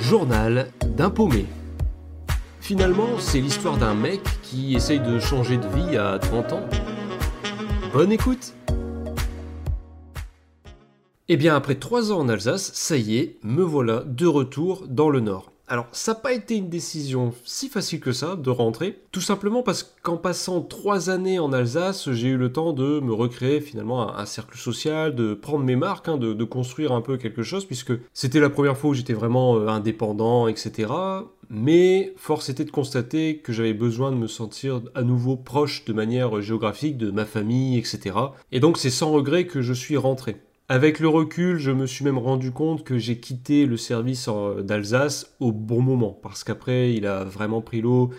Journal d'un paumé. Finalement, c'est l'histoire d'un mec qui essaye de changer de vie à 30 ans. Bonne écoute Eh bien, après 3 ans en Alsace, ça y est, me voilà de retour dans le Nord. Alors, ça n'a pas été une décision si facile que ça de rentrer, tout simplement parce qu'en passant trois années en Alsace, j'ai eu le temps de me recréer finalement un, cercle social, de prendre mes marques, hein, de, construire un peu quelque chose, puisque c'était la première fois où j'étais vraiment euh, indépendant, etc. Mais force était de constater que j'avais besoin de me sentir à nouveau proche de manière géographique de ma famille, etc. Et donc c'est sans regret que je suis rentré. Avec le recul, je me suis même rendu compte que j'ai quitté le service d'Alsace au bon moment, parce qu'après, il a vraiment pris l'eau,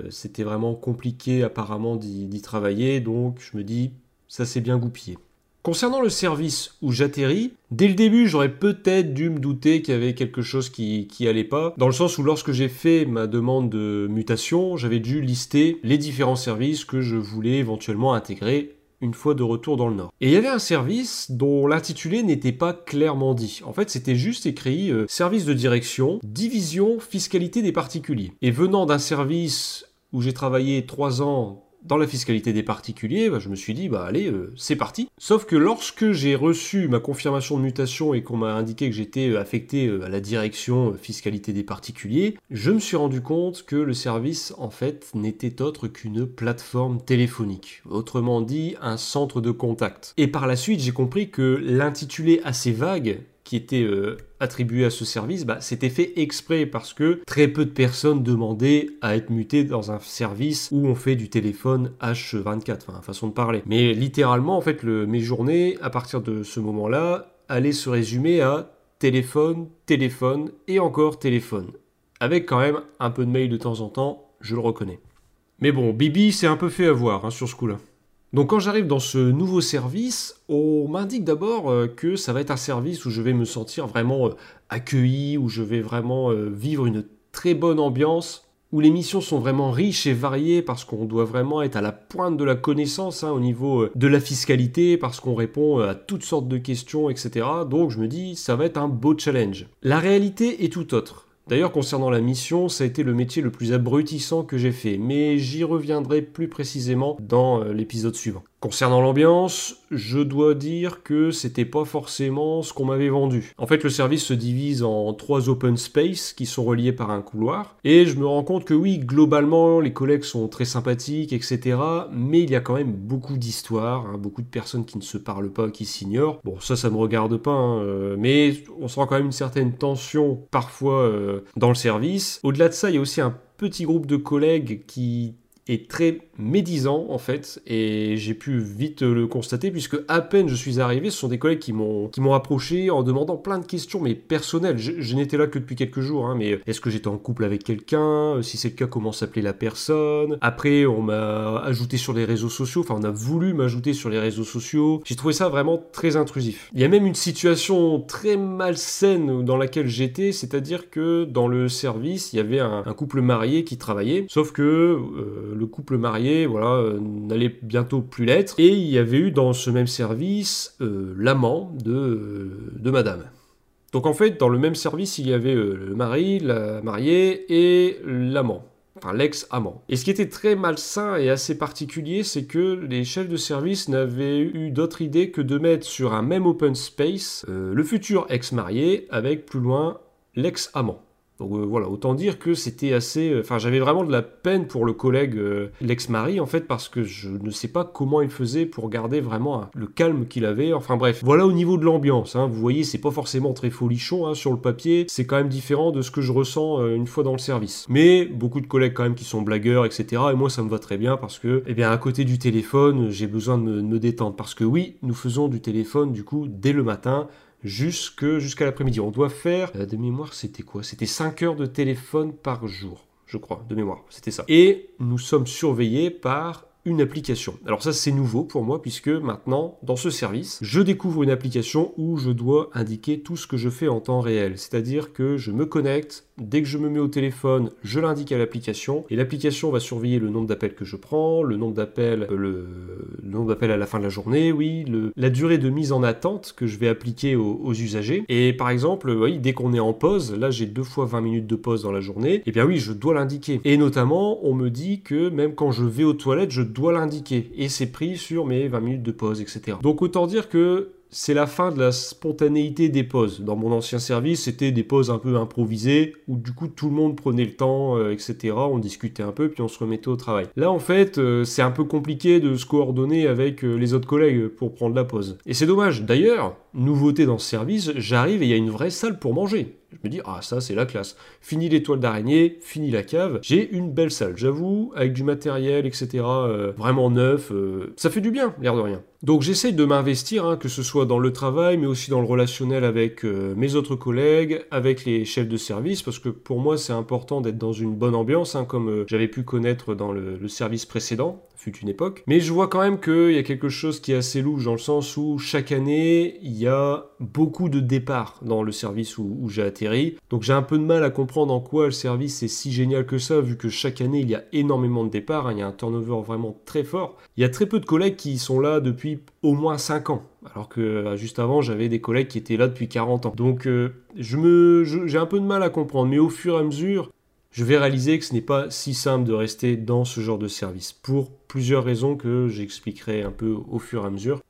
euh, c'était vraiment compliqué apparemment d'y travailler, donc je me dis, ça s'est bien goupillé. Concernant le service où j'atterris, dès le début, j'aurais peut-être dû me douter qu'il y avait quelque chose qui, qui allait pas, dans le sens où lorsque j'ai fait ma demande de mutation, j'avais dû lister les différents services que je voulais éventuellement intégrer une fois de retour dans le Nord. Et il y avait un service dont l'intitulé n'était pas clairement dit. En fait, c'était juste écrit euh, service de direction, division fiscalité des particuliers. Et venant d'un service où j'ai travaillé trois ans dans la fiscalité des particuliers, bah, je me suis dit, bah allez, euh, c'est parti. Sauf que lorsque j'ai reçu ma confirmation de mutation et qu'on m'a indiqué que j'étais euh, affecté euh, à la direction fiscalité des particuliers, je me suis rendu compte que le service, en fait, n'était autre qu'une plateforme téléphonique. Autrement dit, un centre de contact. Et par la suite, j'ai compris que l'intitulé assez vague qui était euh, attribué à ce service, bah, c'était fait exprès parce que très peu de personnes demandaient à être mutées dans un service où on fait du téléphone H24, enfin façon de parler. Mais littéralement, en fait, mes journées, à partir de ce moment-là, allaient se résumer à téléphone, téléphone et encore téléphone. Avec quand même un peu de mail de temps en temps, je le reconnais. Mais bon, Bibi s'est un peu fait avoir hein, sur ce coup-là. Donc quand j'arrive dans ce nouveau service, on m'indique d'abord euh, que ça va être un service où je vais me sentir vraiment euh, accueilli, où je vais vraiment euh, vivre une très bonne ambiance, où les missions sont vraiment riches et variées parce qu'on doit vraiment être à la pointe de la connaissance hein, au niveau de la fiscalité, parce qu'on répond à toutes sortes de questions, etc. Donc je me dis, ça va être un beau challenge. La réalité est tout autre. D'ailleurs, concernant la mission, ça a été le métier le plus abrutissant que j'ai fait, mais j'y reviendrai plus précisément dans euh, l'épisode suivant. Concernant l'ambiance, je dois dire que c'était pas forcément ce qu'on m'avait vendu. En fait, le service se divise en trois open space qui sont reliés par un couloir. Et je me rends compte que oui, globalement, les collègues sont très sympathiques, etc. Mais il y a quand même beaucoup d'histoires, hein, beaucoup de personnes qui ne se parlent pas, qui s'ignorent. Bon, ça, ça me regarde pas, hein, euh, mais on sent quand même une certaine tension parfois euh, dans le service. Au-delà de ça, il y a aussi un petit groupe de collègues qui est très médisant en fait et j'ai pu vite le constater puisque à peine je suis arrivé ce sont des collègues qui m'ont qui m'ont approché en demandant plein de questions mais personnelles. Je, n'étais là que depuis quelques jours hein, mais est-ce que j'étais en couple avec quelqu'un? Si c'est le cas comment s'appelait la personne? Après on m'a ajouté sur les réseaux sociaux enfin on a voulu m'ajouter sur les réseaux sociaux. J'ai trouvé ça vraiment très intrusif. Il y a même une situation très malsaine dans laquelle j'étais c'est-à-dire que dans le service il y avait un, couple marié qui travaillait sauf que euh, le couple marié, voilà, euh, n'allait bientôt plus l'être. Et il y avait eu dans ce même service euh, l'amant de, euh, de madame. Donc en fait, dans le même service, il y avait le mari, la mariée et l'amant enfin l'ex-amant. Et ce qui était très malsain et assez particulier, c'est que les chefs de service n'avaient eu d'autre idée que de mettre sur un même open space le futur ex-marié avec plus loin l'ex-amant. Donc euh, voilà, autant dire que c'était assez. Euh, enfin, j'avais vraiment de la peine pour le collègue, euh, l'ex-mari, en fait, parce que je ne sais pas comment il faisait pour garder vraiment le calme qu'il avait. Enfin bref, voilà au niveau de l'ambiance. Hein. Vous voyez, c'est pas forcément très folichon hein, sur le papier. C'est quand même différent de ce que je ressens une fois dans le service. Mais beaucoup de collègues quand même qui sont blagueurs, etc. Et moi, ça me va très bien parce que, eh bien, à côté du téléphone, j'ai besoin de me détendre. Parce que oui, nous faisons du téléphone, du coup, dès le matin jusqu'à l'après-midi. On doit faire, euh, de mémoire, c'était quoi? C'était 5 heures de téléphone par jour, je crois, de mémoire, c'était ça. Et nous sommes surveillés par une application. Alors ça c'est nouveau pour moi puisque maintenant dans ce service je découvre une application où je dois indiquer tout ce que je fais en temps réel. C'est-à-dire que je me connecte, dès que je me mets au téléphone je l'indique à l'application et l'application va surveiller le nombre d'appels que je prends, le nombre d'appels, euh, le, nombre d'appels à la fin de la journée, oui, le, la durée de mise en attente que je vais appliquer aux, usagers. Et par exemple, oui, dès qu'on est en pause, là j'ai deux fois 20 minutes de pause dans la journée, et eh bien oui je dois l'indiquer. Et notamment on me dit que même quand je vais aux toilettes je dois l'indiquer. Et c'est pris sur mes 20 minutes de pause, etc. Donc autant dire que c'est la fin de la spontanéité des pauses. Dans mon ancien service, c'était des pauses un peu improvisées, où du coup tout le monde prenait le temps, euh, etc. On discutait un peu, puis on se remettait au travail. Là, en fait, euh, c'est un peu compliqué de se coordonner avec euh, les autres collègues pour prendre la pause. Et c'est dommage. D'ailleurs, nouveauté dans ce service, j'arrive et il y a une vraie salle pour manger. Je me dis, ah ça c'est la classe. Fini l'étoile d'araignée, fini la cave. J'ai une belle salle, j'avoue, avec du matériel, etc. vraiment neuf. ça fait du bien, l'air de rien. Donc j'essaye de m'investir, hein, que ce soit dans le travail, mais aussi dans le relationnel avec euh, mes autres collègues, avec les chefs de service, parce que pour moi c'est important d'être dans une bonne ambiance, hein, comme euh, j'avais pu connaître dans le, service précédent, une époque. Mais je vois quand même qu'il y a quelque chose qui est assez louche, dans le sens où chaque année, il y a beaucoup de départs dans le service où, où j'ai atterri. Donc j'ai un peu de mal à comprendre en quoi le service est si génial que ça, vu que chaque année, il y a énormément de départs, hein, il y a un turnover vraiment très fort. Il y a très peu de collègues qui sont là depuis au moins 5 ans. Alors que euh, juste avant, j'avais des collègues qui étaient là depuis 40 ans. Donc euh, je me, j'ai un peu de mal à comprendre. Mais au fur et à mesure, je vais réaliser que ce n'est pas si simple de rester dans ce genre de service. Pour plusieurs raisons que j'expliquerai un peu au fur et à mesure.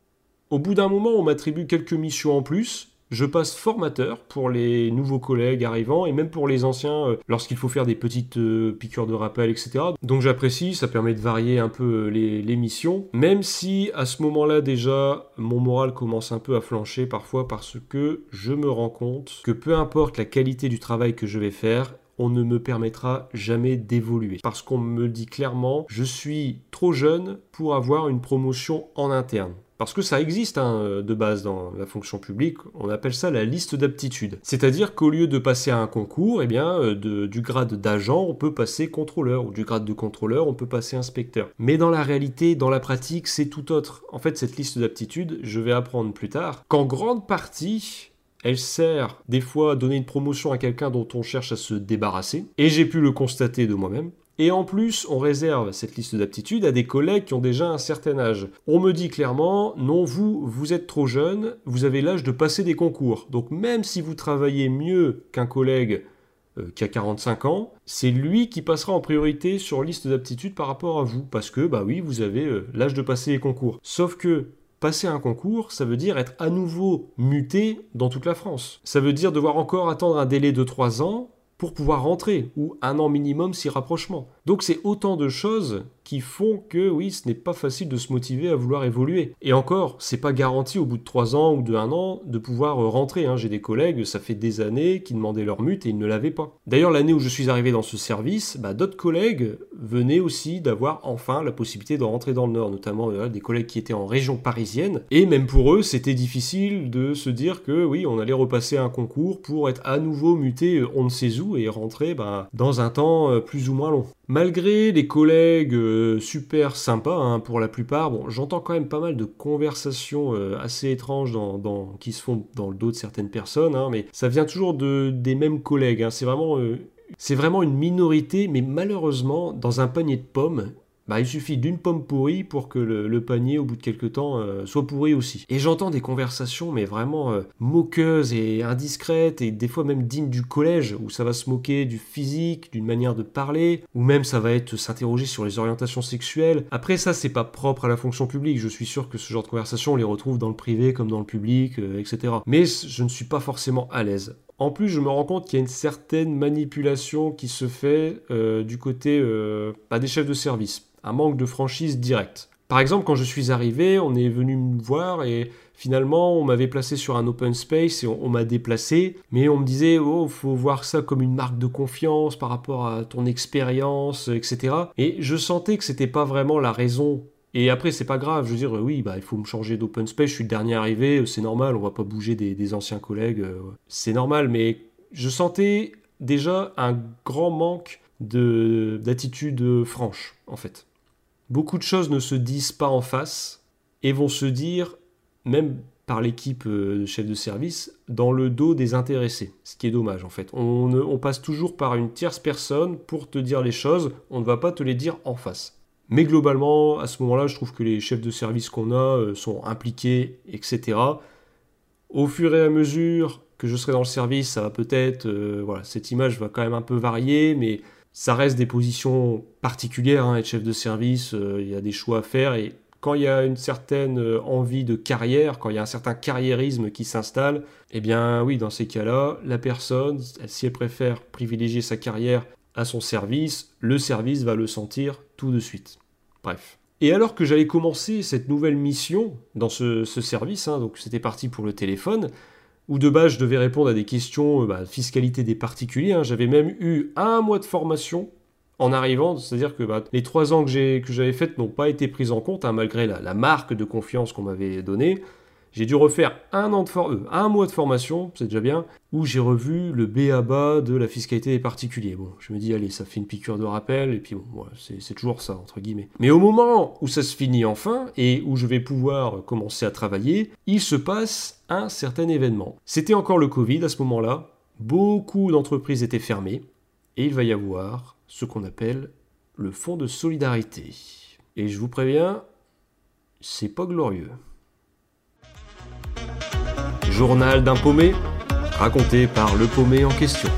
Au bout d'un moment, on m'attribue quelques missions en plus je passe formateur pour les nouveaux collègues arrivants et même pour les anciens euh, lorsqu'il faut faire des petites euh, piqûres de rappel, etc. Donc j'apprécie, ça permet de varier un peu euh, les, les missions, même si à ce moment-là déjà mon moral commence un peu à flancher parfois parce que je me rends compte que peu importe la qualité du travail que je vais faire, on ne me permettra jamais d'évoluer. Parce qu'on me dit clairement, je suis trop jeune pour avoir une promotion en interne. Parce que ça existe hein, de base dans la fonction publique, on appelle ça la liste d'aptitude. C'est-à-dire qu'au lieu de passer à un concours, eh bien, euh, du grade d'agent, on peut passer contrôleur, ou du grade de contrôleur, on peut passer inspecteur. Mais dans la réalité, dans la pratique, c'est tout autre. En fait, cette liste d'aptitudes, je vais apprendre plus tard, qu'en grande partie, elle sert des fois à donner une promotion à quelqu'un dont on cherche à se débarrasser, et j'ai pu le constater de moi-même. Et en plus, on réserve cette liste d'aptitudes à des collègues qui ont déjà un certain âge. On me dit clairement, non, vous, vous êtes trop jeune, vous avez l'âge de passer des concours. Donc même si vous travaillez mieux qu'un collègue euh, qui a 45 ans, c'est lui qui passera en priorité sur liste d'aptitudes par rapport à vous. Parce que, bah oui, vous avez euh, l'âge de passer les concours. Sauf que passer un concours, ça veut dire être à nouveau muté dans toute la France. Ça veut dire devoir encore attendre un délai de 3 ans pour pouvoir rentrer, ou un an minimum si rapprochement. Donc c'est autant de choses qui font que oui, ce n'est pas facile de se motiver à vouloir évoluer. Et encore, c'est pas garanti au bout de 3 ans ou de 1 an de pouvoir euh, rentrer. Hein. J'ai des collègues, ça fait des années, qui demandaient leur mute et ils ne l'avaient pas. D'ailleurs, l'année où je suis arrivé dans ce service, bah, d'autres collègues venaient aussi d'avoir enfin la possibilité de rentrer dans le Nord, notamment euh, des collègues qui étaient en région parisienne. Et même pour eux, c'était difficile de se dire que oui, on allait repasser un concours pour être à nouveau muté euh, on ne sait où et rentrer bah, dans un temps plus ou moins long. Malgré les collègues euh, super sympas hein, pour la plupart, j'entends quand même pas mal de conversations euh, assez étranges qui se font dans le dos de certaines personnes, hein, mais ça vient toujours de, des mêmes collègues. Hein. euh, c'est vraiment une minorité, mais malheureusement, dans un panier de pommes, bah, il suffit d'une pomme pourrie pour que le, panier, au bout de quelques temps, euh, soit pourri aussi. Et j'entends des conversations, mais vraiment euh, moqueuses et indiscrètes, et des fois même dignes du collège, où ça va se moquer du physique, d'une manière de parler, ou même ça va être s'interroger sur les orientations sexuelles. Après ça, c'est pas propre à la fonction publique, je suis sûr que ce genre de conversations, on les retrouve dans le privé comme dans le public, euh, etc. Mais je ne suis pas forcément à l'aise. En plus, je me rends compte qu'il y a une certaine manipulation qui se fait du côté bah, des chefs de service un manque de franchise directe. Par exemple, quand je suis arrivé, on est venu me voir et finalement, on m'avait placé sur un open space et on, m'a déplacé, mais on me disait, oh, faut voir ça comme une marque de confiance par rapport à ton expérience, etc. Et je sentais que c'était pas vraiment la raison. Et après, c'est pas grave, je veux dire, oui, bah, il faut me changer d'open space, je suis le dernier arrivé, c'est normal, on va pas bouger des, anciens collègues, euh, c'est normal, mais je sentais déjà un grand manque d'attitude franche, en fait. Beaucoup de choses ne se disent pas en face et vont se dire, même par l'équipe euh, de chef de service, dans le dos des intéressés. Ce qui est dommage en fait. On passe toujours par une tierce personne pour te dire les choses, on ne va pas te les dire en face. Mais globalement, à ce moment-là, je trouve que les chefs de service qu'on a euh, sont impliqués, etc. Au fur et à mesure que je serai dans le service, ça va peut-être, euh, voilà, cette image va quand même un peu varier, mais ça reste des positions particulières. Hein, être chef de service, euh, il y a des choix à faire et quand il y a une certaine envie de carrière, quand il y a un certain carriérisme qui s'installe, eh bien oui, dans ces cas-là, la personne, si elle préfère privilégier sa carrière à son service, le service va le sentir tout de suite. Bref. Et alors que j'allais commencer cette nouvelle mission dans ce, service, hein, donc c'était parti pour le téléphone, où de base je devais répondre à des questions euh, bah, fiscalité des particuliers, hein. j'avais même eu un mois de formation en arrivant, c'est-à-dire que bah, les trois ans que j'avais fait n'ont pas été pris en compte, hein, malgré la, marque de confiance qu'on m'avait donnée. J'ai dû refaire un, an de euh, un mois de formation, c'est déjà bien, où j'ai revu le B à bas de la fiscalité des particuliers. Bon, je me dis, allez, ça fait une piqûre de rappel, et puis bon, c'est toujours ça, entre guillemets. Mais au moment où ça se finit enfin, et où je vais pouvoir commencer à travailler, il se passe un certain événement. C'était encore le Covid à ce moment-là, beaucoup d'entreprises étaient fermées, et il va y avoir ce qu'on appelle le fonds de solidarité. Et je vous préviens, c'est pas glorieux. Journal d'un paumé, raconté par le paumé en question.